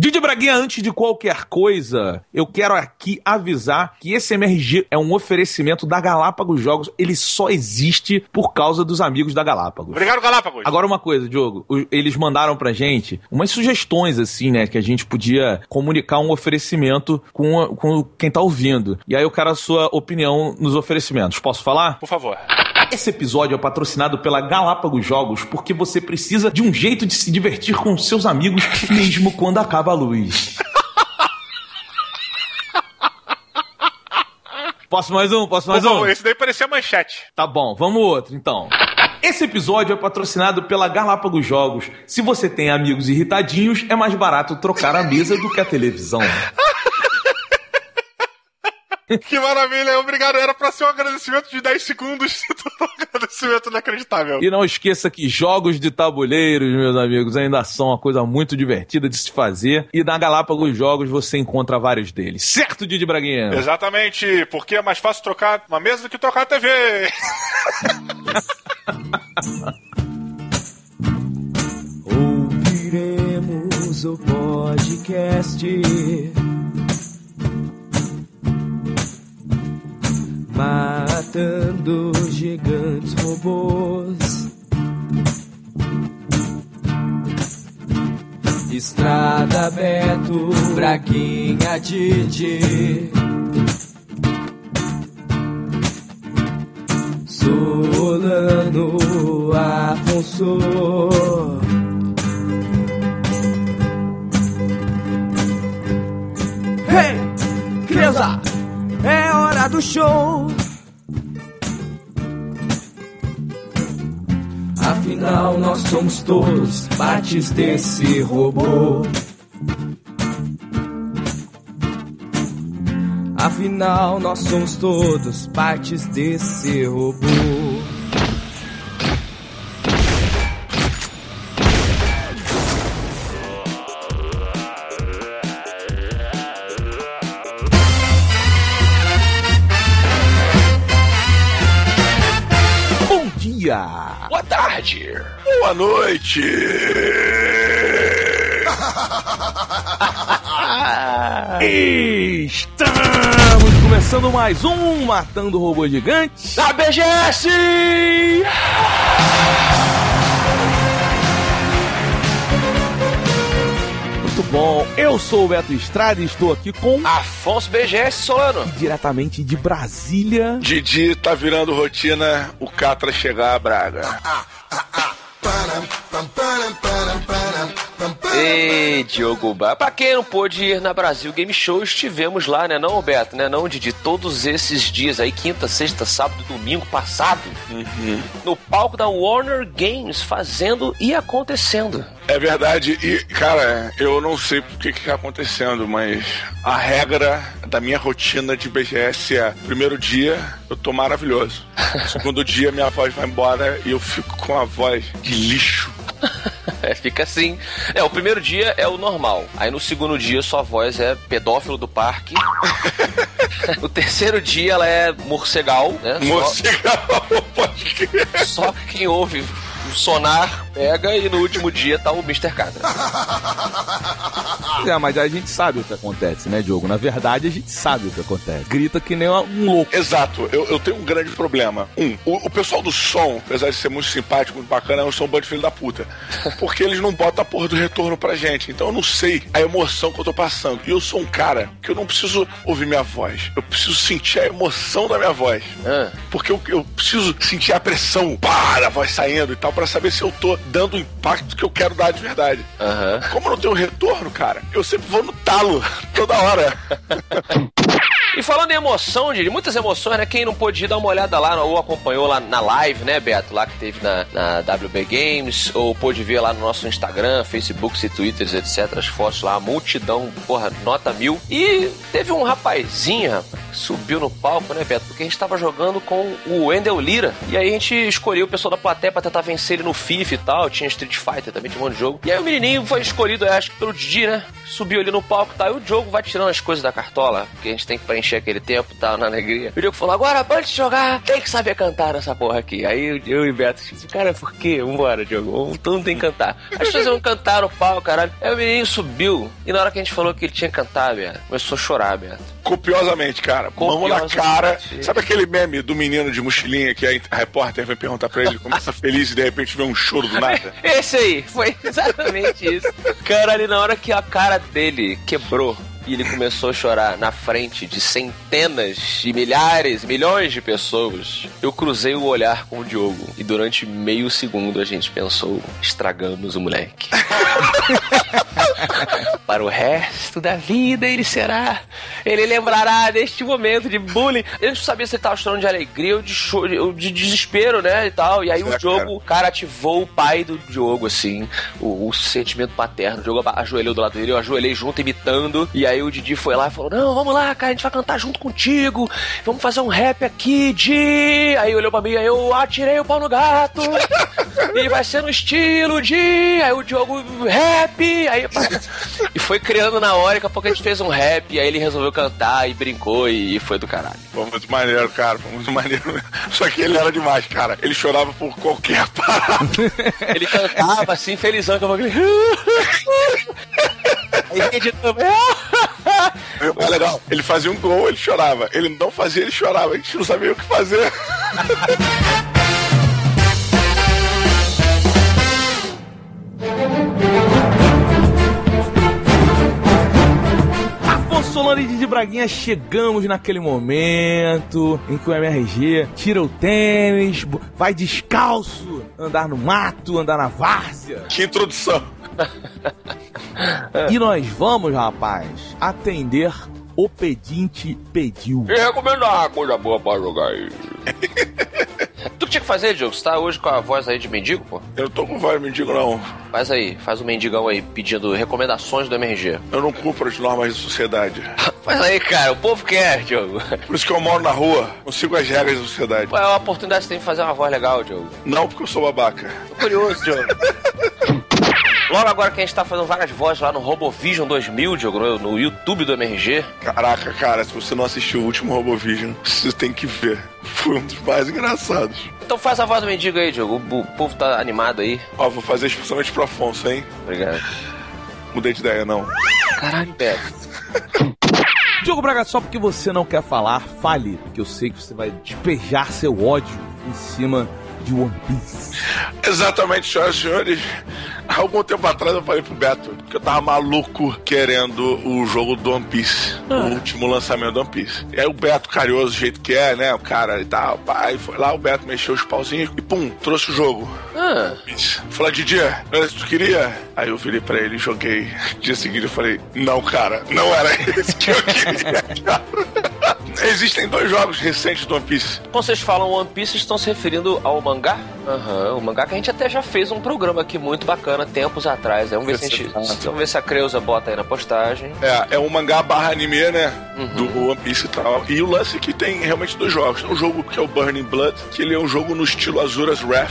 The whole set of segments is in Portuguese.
Didi Braguinha, antes de qualquer coisa, eu quero aqui avisar que esse MRG é um oferecimento da Galápagos Jogos. Ele só existe por causa dos amigos da Galápagos. Obrigado, Galápagos. Agora uma coisa, Diogo, eles mandaram pra gente umas sugestões assim, né, que a gente podia comunicar um oferecimento com, com quem tá ouvindo. E aí eu quero a sua opinião nos oferecimentos. Posso falar? Por favor. Esse episódio é patrocinado pela Galápagos Jogos porque você precisa de um jeito de se divertir com seus amigos mesmo quando acaba a luz. Posso mais um? Posso mais Por um? esse daí parecia manchete. Tá bom, vamos outro então. Esse episódio é patrocinado pela Galápagos Jogos. Se você tem amigos irritadinhos, é mais barato trocar a mesa do que a televisão. Que maravilha, obrigado. Era pra ser um agradecimento de 10 segundos. um agradecimento inacreditável. E não esqueça que jogos de tabuleiros, meus amigos, ainda são uma coisa muito divertida de se fazer. E na Galápagos Jogos você encontra vários deles. Certo, Didi Braguinha? Exatamente, porque é mais fácil trocar uma mesa do que trocar a TV. Ouviremos o podcast. Matando gigantes robôs. Estrada Beto, Braguinha Didi. Solano Afonso. Show. Afinal, nós somos todos partes desse robô. Afinal, nós somos todos partes desse robô. Boa noite. Estamos começando mais um Matando Robô Gigante. Da BGS! Muito bom. Eu sou o Beto Estrada e estou aqui com Afonso BGS Solano. diretamente de Brasília. Didi tá virando rotina o Catra chegar a Braga. pam, pam, pam, pam. Ei, Diogo Bar. Pra quem não pôde ir na Brasil Game Show, estivemos lá, né não, Beto? Né não, Didi? Todos esses dias aí, quinta, sexta, sábado, domingo passado, no palco da Warner Games, fazendo e acontecendo. É verdade, e cara, eu não sei o que que tá acontecendo, mas a regra da minha rotina de BGS é: primeiro dia eu tô maravilhoso, segundo dia minha voz vai embora e eu fico com a voz de lixo. É, fica assim. É, o primeiro dia é o normal. Aí no segundo dia sua voz é pedófilo do parque. no terceiro dia ela é morcegal, né? Só- Morcegal, pode crer. Só quem ouve o sonar pega e no último dia tá o Mr. Catra. É, mas a gente sabe o que acontece, né, Diogo? Na verdade, a gente sabe o que acontece. Grita que nem um louco. Exato, eu, eu tenho um grande problema. Um, o, o pessoal do som, apesar de ser muito simpático, muito bacana, eu sou um bando de filho da puta. Porque eles não botam a porra do retorno pra gente. Então eu não sei a emoção que eu tô passando. E eu sou um cara que eu não preciso ouvir minha voz. Eu preciso sentir a emoção da minha voz. Ah, Porque eu, eu preciso sentir a pressão, pá, da voz saindo e tal, pra saber se eu tô dando o impacto que eu quero dar de verdade. Aham. Como eu não tenho retorno, cara, eu sempre vou no talo, toda hora. E falando em emoção, Didi, muitas emoções, né? Quem não pôde ir, dar uma olhada lá, ou acompanhou lá na live, né, Beto? Lá que teve na, na WB Games, ou pôde ver lá no nosso Instagram, Facebook e Twitters, etc. As fotos lá, a multidão, porra, nota mil. E teve um rapazinho, rapaz, subiu no palco, né, Beto? Porque a gente tava jogando com o Wendel Lira. E aí a gente escolheu o pessoal da plateia pra tentar vencer ele no FIFA e tal. Tinha Street Fighter também, tinha um monte de jogo. E aí o menininho foi escolhido, acho que pelo Didi, né? Subiu ali no palco tal. E o Diogo vai tirando as coisas da cartola, porque a gente tem que aquele tempo tal, na alegria. O Diogo falou: agora, antes de jogar, tem que saber cantar nessa porra aqui. Aí eu e o Beto, tipo, cara, por quê? Vambora, Diogo. Todo mundo tem que cantar. As pessoas vão cantar no palco, caralho. Aí o menino subiu. E na hora que a gente falou que ele tinha que cantar, Beto, começou a chorar, Beto. Copiosamente, cara. Mão na cara. Sabe aquele meme do menino de mochilinha que a repórter vai perguntar pra ele, começa feliz e de repente vê um choro do nada? Esse aí, foi exatamente isso. Cara, ali na hora que a cara dele quebrou e ele começou a chorar na frente de centenas de milhares, milhões de pessoas, eu cruzei o olhar com o Diogo e durante meio segundo a gente pensou: estragamos o moleque. Para o resto da vida ele será. Ele lembrará deste momento de bullying. Eu não sabia se ele tava chorando de alegria ou de, de desespero, né? E tal. E aí o É, Diogo, o cara ativou o pai do Diogo, assim, o, o sentimento paterno. O Diogo ajoelhou do lado dele, eu ajoelhei junto, imitando. E aí o Didi foi lá e falou: Não, vamos lá, cara, a gente vai cantar junto contigo. Vamos fazer um rap aqui, Di. Aí olhou pra mim, aí eu atirei o pau no gato. e vai ser no estilo de. Aí o Diogo, rap. Aí, e foi criando na hora, daqui a pouco a gente fez um rap. E aí ele resolveu cantar e brincou e, foi do caralho. Foi muito maneiro, cara. Foi muito maneiro. Só que ele era demais, cara. Ele chorava por qualquer parada. Ele cantava assim, felizão, que eu falei. Aí. É legal. Ele fazia um gol, ele chorava. Ele não fazia, ele chorava. A gente não sabia o que fazer. Afonso Solano e Didi Braguinha, chegamos naquele momento em que o MRG tira o tênis, vai descalço, andar no mato, andar na várzea. Que introdução. E nós vamos, rapaz, atender o pedinte pediu. E recomendar coisa boa pra jogar aí. tu que tinha que fazer, Diogo? Você tá hoje com a voz aí de mendigo, pô? Eu não tô com voz, mendigo, não. Faz aí, faz um mendigão aí pedindo recomendações do MRG. Eu não cumpro as normas da sociedade. Faz aí, cara, o povo quer, Diogo. Por isso que eu moro na rua, não sigo as regras da sociedade. Qual é a oportunidade que você tem de fazer uma voz legal, Diogo? Não porque eu sou babaca. Tô curioso, Diogo. Logo agora que a gente tá fazendo várias vozes lá no RoboVision 2000, Diogo, no, no YouTube do MRG. Caraca, cara, se você não assistiu o último Robovision, você tem que ver. Foi um dos mais engraçados. Então faz a voz do mendigo aí, Diogo. O, o povo tá animado aí. Ó, vou fazer especialmente pro Afonso, hein? Obrigado. Mudei de ideia, não. Caralho, Beto. Diogo Braga, só porque você não quer falar, fale, porque eu sei que você vai despejar seu ódio em cima de One Piece. Exatamente, senhoras e senhores. Algum tempo atrás eu falei pro Beto que eu tava maluco querendo o jogo do One Piece, o último lançamento do One Piece. E aí o Beto, carinhoso do jeito que é, né? O cara e tal, pai, foi lá, o Beto mexeu os pauzinhos e pum, trouxe o jogo. Ah, Falei, Didi, não era isso que tu queria? Aí eu virei pra ele e joguei. Dia seguinte eu falei, não, cara, não era esse que eu queria. Existem dois jogos recentes do One Piece. quando vocês falam One Piece, estão se referindo ao mangá? Aham, o mangá que a gente até já fez um programa aqui muito bacana tempos atrás. Vamos ver se a gente. Vamos ver se a Creuza bota aí na postagem. É, é um mangá barra anime, né? Do One Piece e tal. E o lance é que tem realmente dois jogos. Tem um jogo que é o Burning Blood, que ele é um jogo no estilo Azuras Wrath.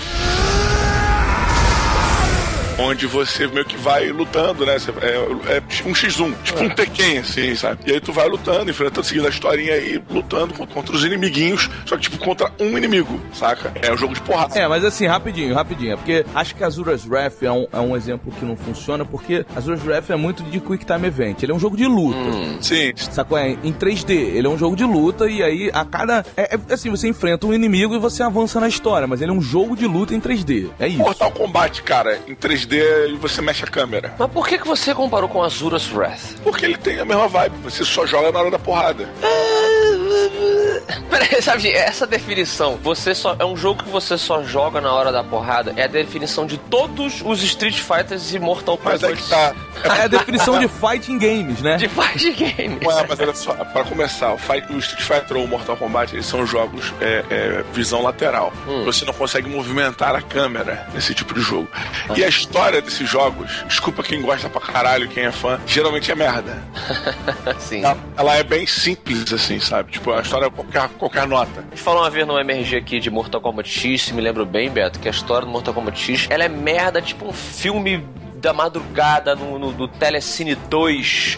Onde você meio que vai lutando, né? É, é tipo um X1, tipo um Tekken, assim, sabe? E aí tu vai lutando, enfrentando, seguindo a historinha aí, lutando contra, contra os inimiguinhos, só que tipo contra um inimigo, saca? É um jogo de porrada. É, mas assim, rapidinho, rapidinho. É porque acho que Azura's Wrath é um, é um exemplo que não funciona, porque Azura's Wrath é muito de Quick Time Event. Ele é um jogo de luta. Sim, Sacou? É em 3D. Ele é um jogo de luta e aí a cada. É, é assim, você enfrenta um inimigo e você avança na história, mas ele é um jogo de luta em 3D. É isso. Mortal Kombat, cara, em 3D e você mexe a câmera. Mas por que, que você comparou com Azura's Wrath? Porque ele tem a mesma vibe, você só joga na hora da porrada. Peraí, sabe, essa definição, você só é um jogo que você só joga na hora da porrada, é a definição de todos os Street Fighters e Mortal Kombat. Mas é que tá. É a definição de fighting games, né? De fight game. Não é, mas olha só, pra começar, o, Fight, o Street Fighter ou o Mortal Kombat, eles são jogos é, é, visão lateral. Você não consegue movimentar a câmera nesse tipo de jogo. E a história desses jogos, desculpa quem gosta pra caralho, quem é fã, geralmente é merda. Sim. Ela, ela é bem simples, assim, sabe? Tipo, a história qualquer, qualquer nota. A gente falou uma vez no MRG aqui de Mortal Kombat X, se me lembro bem, Beto, que a história do Mortal Kombat X, ela é merda, tipo um filme da madrugada no, no, no Telecine 2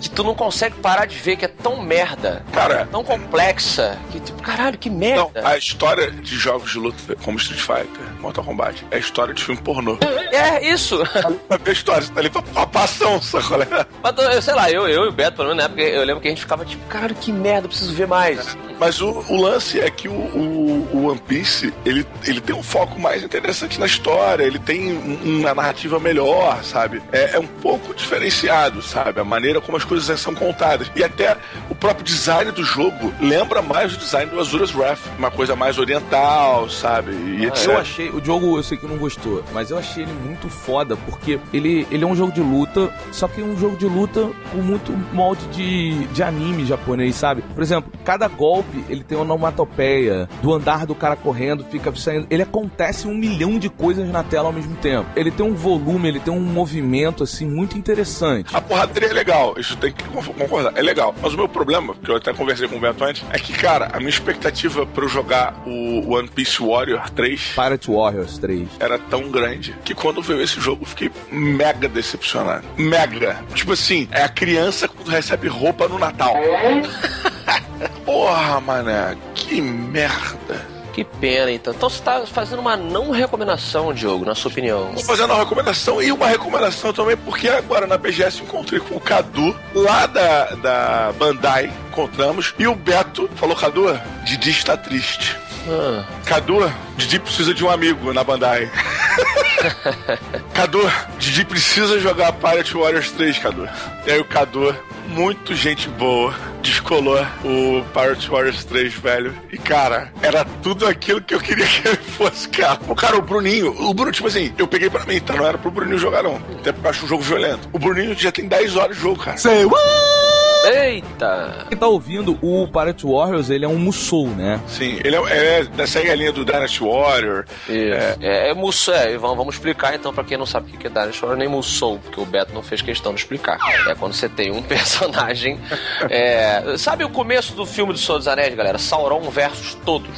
que tu não consegue parar de ver, que é tão merda, Cara, tão complexa, que tipo, caralho, que merda. não, a história de jogos de luta como Street Fighter, Mortal Kombat, é a história de filme pornô. É, isso. Pra ver história, você tá ali pra, pra passão, sacolé? Mas, eu, sei lá, eu, eu e o Beto, pelo menos na época, eu lembro que a gente ficava tipo, caralho, que merda, preciso ver mais. Mas o, o lance é que o, o, o One Piece, ele, ele tem um foco mais interessante na história, ele tem um- uma narrativa melhor, sabe? É, é um pouco diferenciado, sabe? A maneira como as coisas são contadas. E até o próprio design do jogo lembra mais o design do Azura's Wrath. Uma coisa mais oriental, sabe? E etc. Eu achei, o jogo eu sei que não gostou, mas eu achei ele muito foda, porque ele, ele é um jogo de luta, só que é um jogo de luta com muito molde de, de anime japonês, sabe? Por exemplo, cada golpe ele tem uma onomatopeia do andar do cara correndo, fica saindo. Ele acontece um milhão de coisas na tela ao mesmo tempo. Ele tem um volume, ele tem um movimento assim muito interessante. A porradaria é legal, isso tem que con- concordar, é legal. Mas o meu problema, que eu até conversei com o Beto antes, é que, cara, a minha expectativa pra eu jogar o One Piece Warrior 3 Pirate Warriors 3. era tão grande que quando veio esse jogo eu fiquei mega decepcionado. Mega. Tipo assim, é a criança quando recebe roupa no Natal. Porra, mané, que merda. Que pena, então. Então você tá fazendo uma não recomendação, Diogo, na sua opinião. Tô fazendo uma recomendação e uma recomendação também, porque agora na BGS encontrei com o Cadu, lá da, da Bandai, encontramos, e o Beto falou, Cadu, Didi está triste. Ah, Cadu, Didi precisa de um amigo na Bandai. Cadu, Didi precisa jogar Pirate Warriors 3, Cadu. E aí o Cadu, muito gente boa, descolou o Pirate Warriors 3, velho. E cara, era tudo aquilo que eu queria que ele fosse, cara. O cara, o Bruninho, o Bruno, tipo assim, eu peguei pra mim, tá? Não era pro Bruninho jogar, não. Até porque eu acho um jogo violento. O Bruninho já tem 10 horas de jogo, cara. Eita! Quem tá ouvindo, o Pirate Warriors, ele é um Musou, né? Sim, ele é, é da segue a linha do Dynasty Warrior. Isso. É, é, Musou, é, vamos, vamos explicar então pra quem não sabe o que é Dynasty Warrior nem Musou, porque o Beto não fez questão de explicar. É quando você tem um personagem. é, sabe o começo do filme do Senhor dos Anéis, galera? Sauron versus todos.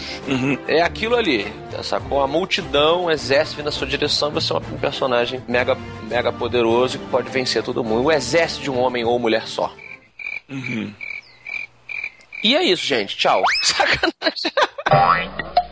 É aquilo ali, sacou? A multidão, um exército vindo na sua direção, você é um personagem mega, mega poderoso que pode vencer todo mundo. O exército de um homem ou mulher só. E é isso, gente. Tchau. Sacanagem.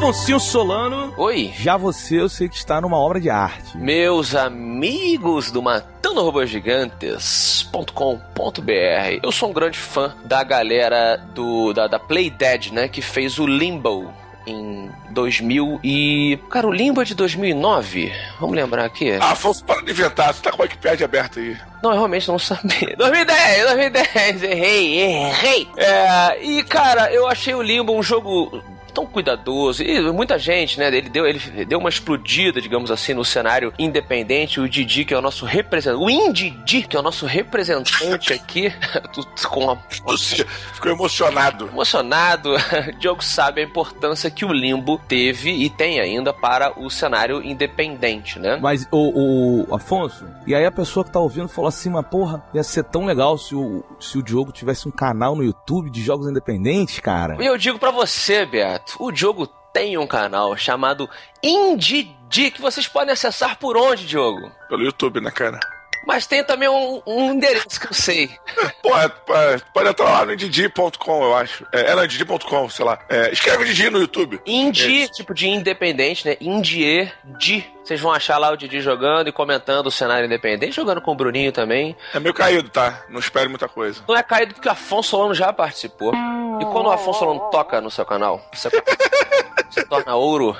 Afonso Solano, Oi. já você eu sei que está numa obra de arte. Meus amigos do matandorobogigantes.com.br Eu sou um grande fã da galera do da, da Play Dead, né, que fez o Limbo em 2000 e... Cara, o Limbo é de 2009? Vamos lembrar aqui? Ah, Afonso, para de inventar, você tá com a Wikipedia aberta aí. Não, eu realmente não sabia. 2010, 2010, errei, errei. É, e cara, eu achei o Limbo um jogo tão cuidadoso e muita gente, né? Ele deu, ele deu uma explodida, digamos assim, no cenário independente. O Didi, que é o nosso representante, o Indidi, que é o nosso representante aqui, tu- com a Você ficou emocionado. emocionado. Diogo sabe a importância que o Limbo teve e tem ainda para o cenário independente, né? Mas o, o Afonso, e aí a pessoa que tá ouvindo falou assim, mas porra, ia ser tão legal se o, se o Diogo tivesse um canal no YouTube de jogos independentes, cara. E eu digo pra você, Beto, o Diogo tem um canal chamado Indidi, que vocês podem acessar por onde, Diogo? Pelo YouTube, né, cara? Mas tem também um, um endereço que eu sei. Pô, é, é, pode entrar lá no Didi.com, eu acho. É, é no Didi.com, sei lá. É, escreve Didi no YouTube. Indie, tipo de independente, né? Indie, Di. Vocês vão achar lá o Didi jogando e comentando o cenário independente, jogando com o Bruninho também. É meio caído, tá? Não espere muita coisa. Não é caído porque o Afonso Solano já participou. E quando o Afonso Solano toca no seu canal, você se torna ouro.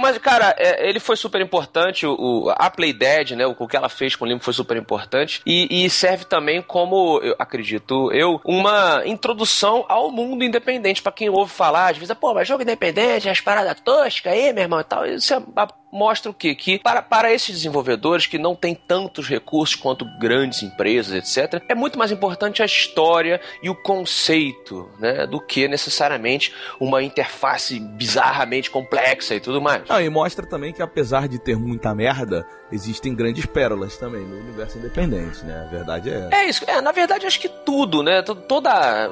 Mas, cara, é, ele foi super importante. O, a Play Dead, né? O, que ela fez com o Limbo foi super importante. E, e serve também como, eu acredito eu, uma introdução ao mundo independente. Pra quem ouve falar, às vezes, pô, mas jogo independente, as paradas toscas aí, meu irmão e tal. Isso é a- mostra o quê? Que para, para esses desenvolvedores que não têm tantos recursos quanto grandes empresas, etc., é muito mais importante a história e o conceito, né? Do que necessariamente uma interface bizarramente complexa e tudo mais. Ah, e mostra também que apesar de ter muita merda, existem grandes pérolas também no universo independente, né? A verdade é. É isso. É, na verdade, acho que tudo, né? Toda.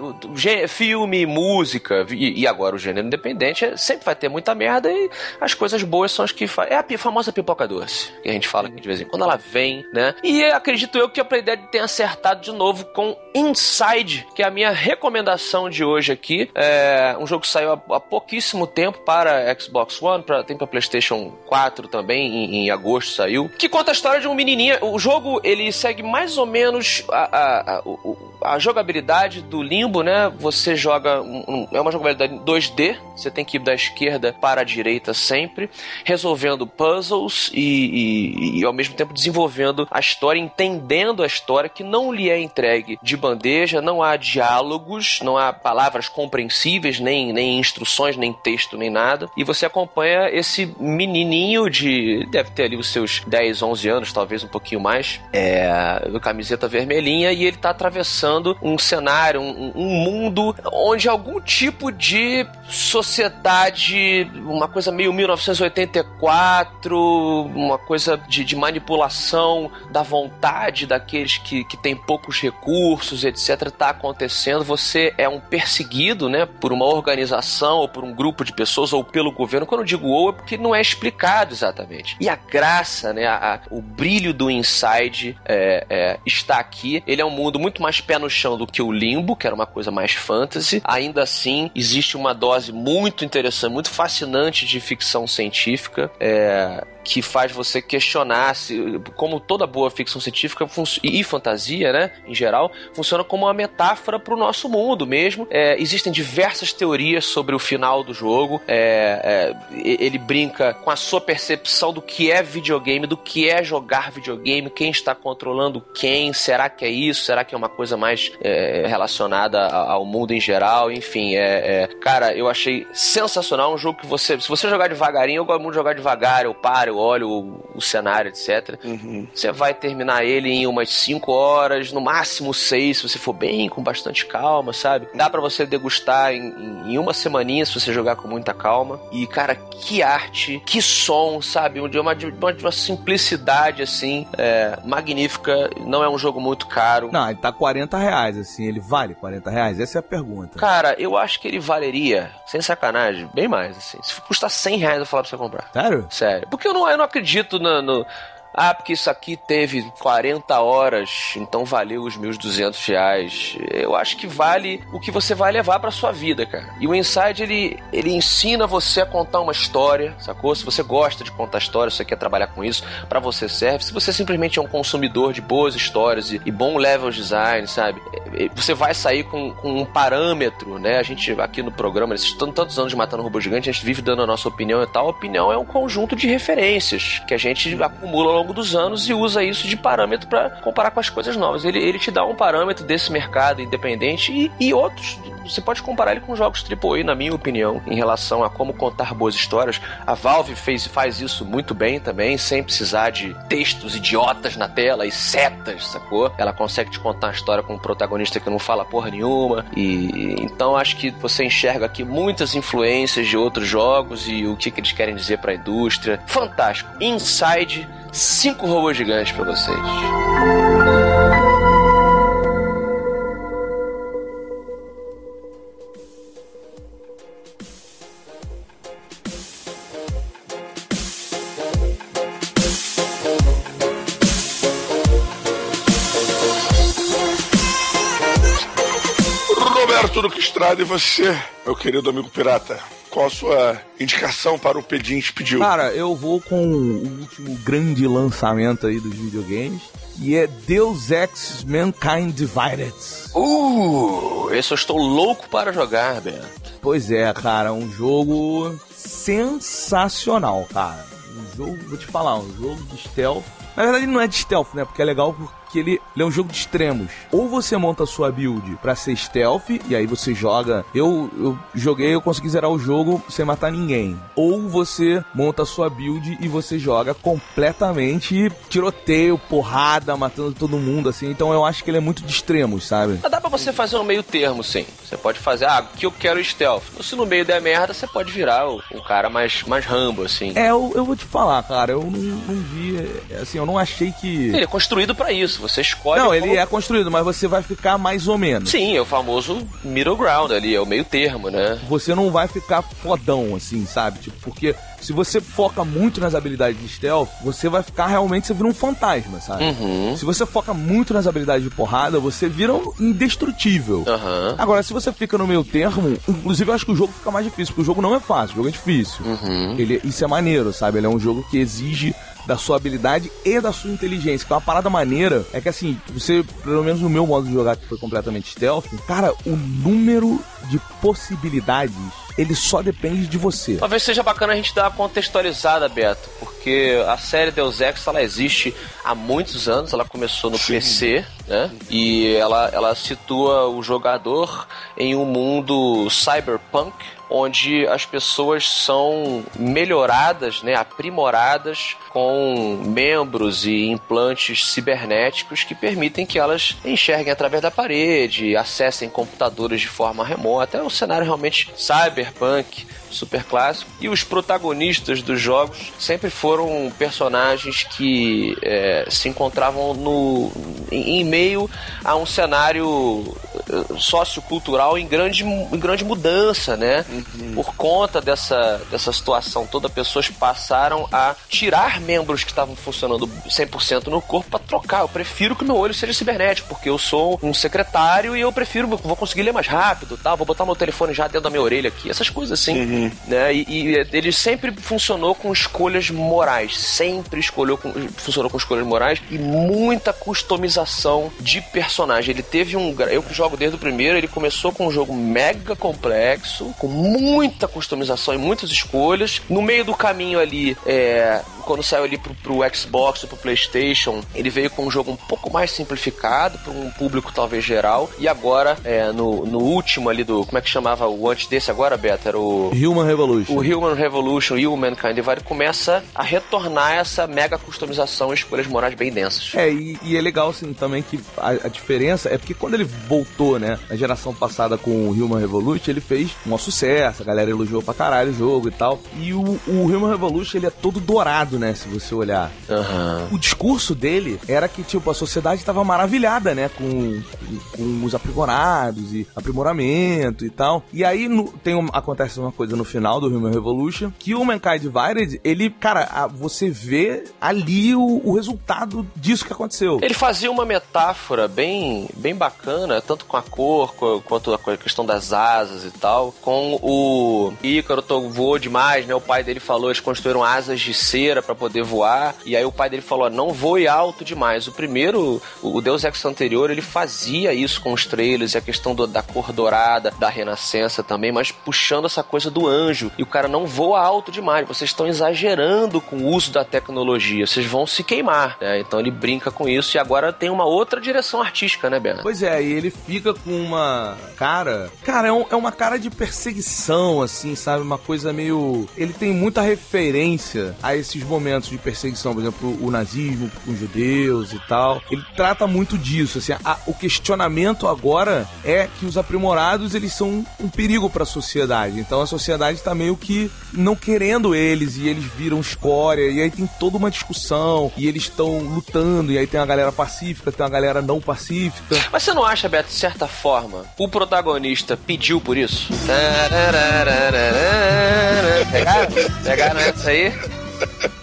Filme, música e, agora o gênero independente é, sempre vai ter muita merda e as coisas boas são as que fazem. É a famosa pipoca doce, que a gente fala de vez em quando ela vem, né? E acredito eu que a Playdead tem acertado de novo com Inside, que é a minha recomendação de hoje aqui. É um jogo que saiu há, pouquíssimo tempo para Xbox One, pra, tem para PlayStation 4 também, em, em agosto saiu que conta a história de um menininho. O jogo ele segue mais ou menos a, a, a, a jogabilidade do Limbo, né? Você joga um, é uma jogabilidade 2D. Você tem que ir da esquerda para a direita sempre, resolvendo puzzles e, e, e ao mesmo tempo desenvolvendo a história, entendendo a história que não lhe é entregue de bandeja. Não há diálogos, não há palavras compreensíveis, nem, nem instruções, nem texto, nem nada. E você acompanha esse menininho de deve ter ali os seus 10 10, 11 anos, talvez um pouquinho mais, é, camiseta vermelhinha, e ele está atravessando um cenário, um, um, mundo onde algum tipo de sociedade, uma coisa meio 1984, uma coisa de, de manipulação da vontade daqueles que, que têm poucos recursos, etc., está acontecendo. Você é um perseguido, né, por uma organização ou por um grupo de pessoas ou pelo governo. Quando eu digo ou, é porque não é explicado exatamente. E a graça, né, a, o brilho do Inside é, é, está aqui. Ele é um mundo muito mais pé no chão do que o Limbo, que era uma coisa mais fantasy. Ainda assim, existe uma dose muito interessante, muito fascinante de ficção científica. É, que faz você questionar se, como toda boa ficção científica e fantasia, né, em geral, funciona como uma metáfora para o nosso mundo mesmo. É, existem diversas teorias sobre o final do jogo. É, é, ele brinca com a sua percepção do que é videogame, do que é jogar videogame, quem está controlando quem, será que é isso, será que é uma coisa mais é, relacionada ao mundo em geral, enfim, é, é, cara, eu achei sensacional um jogo que você, se você jogar devagarinho, eu gosto muito de jogar devagar, eu paro, eu olho o, o cenário, etc. Uhum. Você vai terminar ele em umas 5 horas, no máximo 6, se você for bem, com bastante calma, sabe? Dá para você degustar em, em, uma semaninha se você jogar com muita calma. E, cara, que arte, que som, sabe? De uma, de uma, de uma simplicidade, assim, é, magnífica. Não é um jogo muito caro. Não, ele tá 40 reais, assim. Ele vale 40 reais? Essa é a pergunta. Cara, eu acho que ele valeria, sem sacanagem, bem mais, assim. Se custar 100 reais, eu falar pra você comprar. Sério? Sério. Porque eu não, eu não acredito no, no ah, porque isso aqui teve 40 horas, então valeu os meus 200 reais. Eu acho que vale o que você vai levar para sua vida, cara. E o Inside, ele, ele ensina você a contar uma história, sacou? Se você gosta de contar história, se você quer trabalhar com isso, para você serve. Se você simplesmente é um consumidor de boas histórias e, e bom level design, sabe? É, é, você vai sair com, com um parâmetro, né? A gente aqui no programa, esses tantos anos de Matando Robô Gigante, a gente vive dando a nossa opinião e tal. A opinião é um conjunto de referências que a gente acumula ao longo longo dos anos e usa isso de parâmetro para comparar com as coisas novas. Ele, ele te dá um parâmetro desse mercado independente e, e outros. Você pode comparar ele com jogos AAA, na minha opinião, em relação a como contar boas histórias. A Valve fez, faz isso muito bem também, sem precisar de textos idiotas na tela e setas, sacou? Ela consegue te contar a história com um protagonista que não fala porra nenhuma. E então acho que você enxerga aqui muitas influências de outros jogos e o que, que eles querem dizer para a indústria. Fantástico. Inside cinco robôs gigantes para vocês. Duque Estrada e você, meu querido amigo pirata qual a sua indicação para o Pedinte pediu? Cara, eu vou com o último grande lançamento aí dos videogames, e é Deus Ex Mankind Divided. Uh, esse eu estou louco para jogar, Beto. Pois é, cara, um jogo sensacional, cara. Um jogo, vou te falar, um jogo de stealth. Na verdade não é de stealth, né? Porque é legal que ele, ele é um jogo de extremos. Ou você monta a sua build pra ser stealth, e aí você joga. Eu, eu joguei, eu consegui zerar o jogo sem matar ninguém. Ou você monta a sua build e você joga completamente tiroteio, porrada, matando todo mundo, assim. Então eu acho que ele é muito de extremos, sabe? Mas dá pra você fazer um meio termo, sim. Você pode fazer, ah, que eu quero stealth. Se no meio der merda, você pode virar o, o cara mais, mais rambo, assim. É, eu, eu vou te falar, cara, eu não, não vi, é, assim, eu não achei que... Ele é construído para isso, você escolhe... Não, ele é construído, mas você vai ficar mais ou menos. Sim, é o famoso middle ground ali, é o meio termo, né? Você não vai ficar fodão, assim, sabe? Tipo, porque se você foca muito nas habilidades de stealth, você vai ficar realmente, você vira um fantasma, sabe? Uhum. Se você foca muito nas habilidades de porrada, você vira um indestrutível. Uhum. Agora, se você fica no meio termo, inclusive eu acho que o jogo fica mais difícil, porque o jogo não é fácil, o jogo é difícil. Uhum. Ele, isso é maneiro, sabe? Ele é um jogo que exige da sua habilidade e da sua inteligência. Que é uma parada maneira é que assim, você, pelo menos no meu modo de jogar que foi completamente stealth, cara, o número de possibilidades ele só depende de você. Talvez seja bacana a gente dar uma contextualizada, Beto, porque a série Deus Ex ela existe há muitos anos, ela começou no Sim. PC, né? E ela, ela situa o jogador em um mundo cyberpunk, onde as pessoas são melhoradas, né, aprimoradas com membros e implantes cibernéticos que permitem que elas enxerguem através da parede, acessem computadores de forma remota. É um cenário realmente cyberpunk super clássico. E os protagonistas dos jogos sempre foram personagens que é, se encontravam no, em, em, meio a um cenário eh, sociocultural em grande, em grande mudança, né? Uhum. Por conta dessa, dessa situação toda, pessoas passaram a tirar membros que estavam funcionando 100% no corpo para trocar. Eu prefiro que meu olho seja cibernético, porque eu sou um secretário e eu prefiro, vou conseguir ler mais rápido, tá? Vou botar meu telefone já dentro da minha orelha aqui, essas coisas assim. Uhum. Né? E, e, ele sempre funcionou com escolhas morais. Sempre escolheu com, funcionou com escolhas morais e muita customização de personagem. Ele teve um. Eu que jogo desde o primeiro, ele começou com um jogo mega complexo, com muita customização e muitas escolhas. No meio do caminho ali, é, quando saiu ali pro, pro Xbox, pro PlayStation, ele veio com um jogo um pouco mais simplificado, para um público talvez geral. E agora, é, no, no último ali do. Como é que chamava o antes desse agora, Beto? Era o. Human Revolution. O Human Revolution e o Mankind Divided começa a retornar essa mega customização e escolhas morais bem densas. É, e, e é legal assim também que a, a, diferença é porque quando ele voltou, né, na geração passada com o Human Revolution, ele fez um sucesso, a galera elogiou pra caralho o jogo e tal. E o, o Human Revolution, ele é todo dourado, né, se você olhar. Uhum. O discurso dele era que, tipo, a sociedade estava maravilhada, né, com, com, com, os aprimorados e aprimoramento e tal. E aí no, tem um, acontece uma coisa no final do Human Revolution, que o Mankind Divided, ele, cara, você vê ali o, o, resultado disso que aconteceu. Ele fazia uma metáfora bem, bem bacana, tanto com a cor, quanto a questão das asas e tal, com o Ícaro voou demais, né? O pai dele falou, eles construíram asas de cera para poder voar, e aí o pai dele falou, não voe alto demais. O primeiro, o Deus Ex anterior, ele fazia isso com os trailers, e a questão do, da cor dourada, da renascença também, mas puxando essa coisa do anjo. E o cara não voa alto demais. Vocês estão exagerando com o uso da tecnologia. Vocês vão se queimar. Né? Então ele brinca com isso e agora tem uma outra direção artística, né, Bena? Pois é, e ele fica com uma cara. Cara, é, um, é uma cara de perseguição, assim, sabe? Uma coisa meio. Ele tem muita referência a esses momentos de perseguição, por exemplo, o nazismo com os judeus e tal. Ele trata muito disso, assim. A, o questionamento agora é que os aprimorados eles são um perigo para a sociedade. Então a sociedade está meio que não querendo eles e eles viram escória e aí tem toda uma discussão e eles estão lutando e aí tem uma galera pacífica, tem uma galera não pacífica. Mas você não acha, Beto, de certa forma, o protagonista pediu por isso? Pegaram? Pegaram essa aí?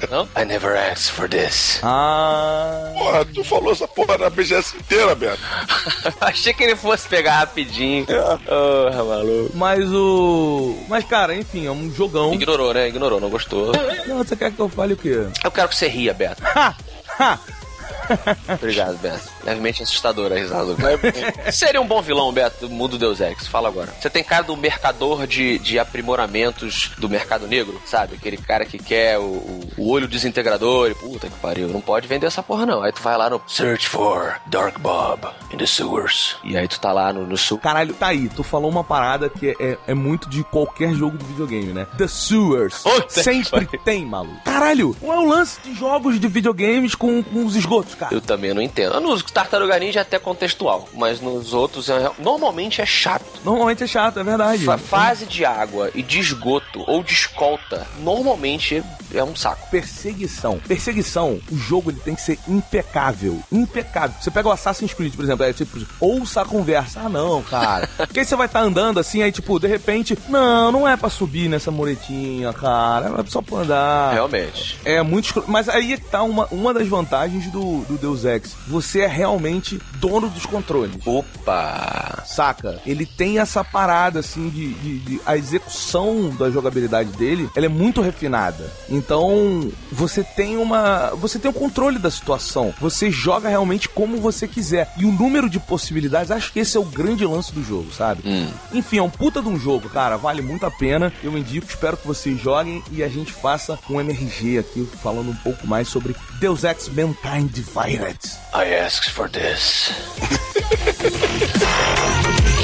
Não? I never asked for this. Ah. Porra, tu falou essa porra na BGS inteira, Beto. Achei que ele fosse pegar rapidinho. É. Porra, maluco. Mas o. Mas, cara, enfim, é um jogão. Ignorou, né? Ignorou, não gostou. Não, você quer que eu fale o quê? Eu quero que você ria, Beto. Ha! Ha! Obrigado, Beto. Levemente assustadora a risada do Seria um bom vilão, Beto, do mundo Deus Ex. Fala agora. Você tem cara do mercador de, de aprimoramentos do mercado negro, sabe? Aquele cara que quer o, o olho desintegrador e puta que pariu, não pode vender essa porra não. Aí tu vai lá no Search for Dark Bob in the sewers. E aí tu tá lá no, no sul. Caralho, tá aí. Tu falou uma parada que é, é, é muito de qualquer jogo de videogame, né? The Sewers. Puta Sempre tem, maluco. Caralho, qual é o lance de jogos de videogames com, com os esgotos, cara? Eu também não entendo. Nos Tartaruga Ninja é até contextual, mas nos outros é- normalmente é chato. Normalmente é chato, é verdade. Fa- fase de água e de esgoto ou de escolta normalmente é um saco. Perseguição. Perseguição, o jogo ele tem que ser impecável. Impecável. Você pega o Assassin's Creed, por exemplo, é tipo, ouça a conversa. Ah, não, cara. Porque aí você vai estar andando assim, aí tipo, de repente, não, não é pra subir nessa muretinha, cara. É só pra andar. Realmente. É muito escro... Mas aí é que tá uma, uma das vantagens do, do Deus Ex. Você é realmente dono dos controles. Opa! Saca? Ele tem essa parada, assim, de, de- de- A execução da jogabilidade dele, ela é muito refinada. Então, você tem uma... Você tem o controle da situação. Você joga realmente como você quiser. E o número de possibilidades, acho que esse é o grande lance do jogo, sabe? Enfim, é um puta de um jogo, cara. Vale muito a pena. Eu indico, espero que vocês joguem e a gente faça um MRG aqui, falando um pouco mais sobre Deus Ex Mankind Divided. I asked for this.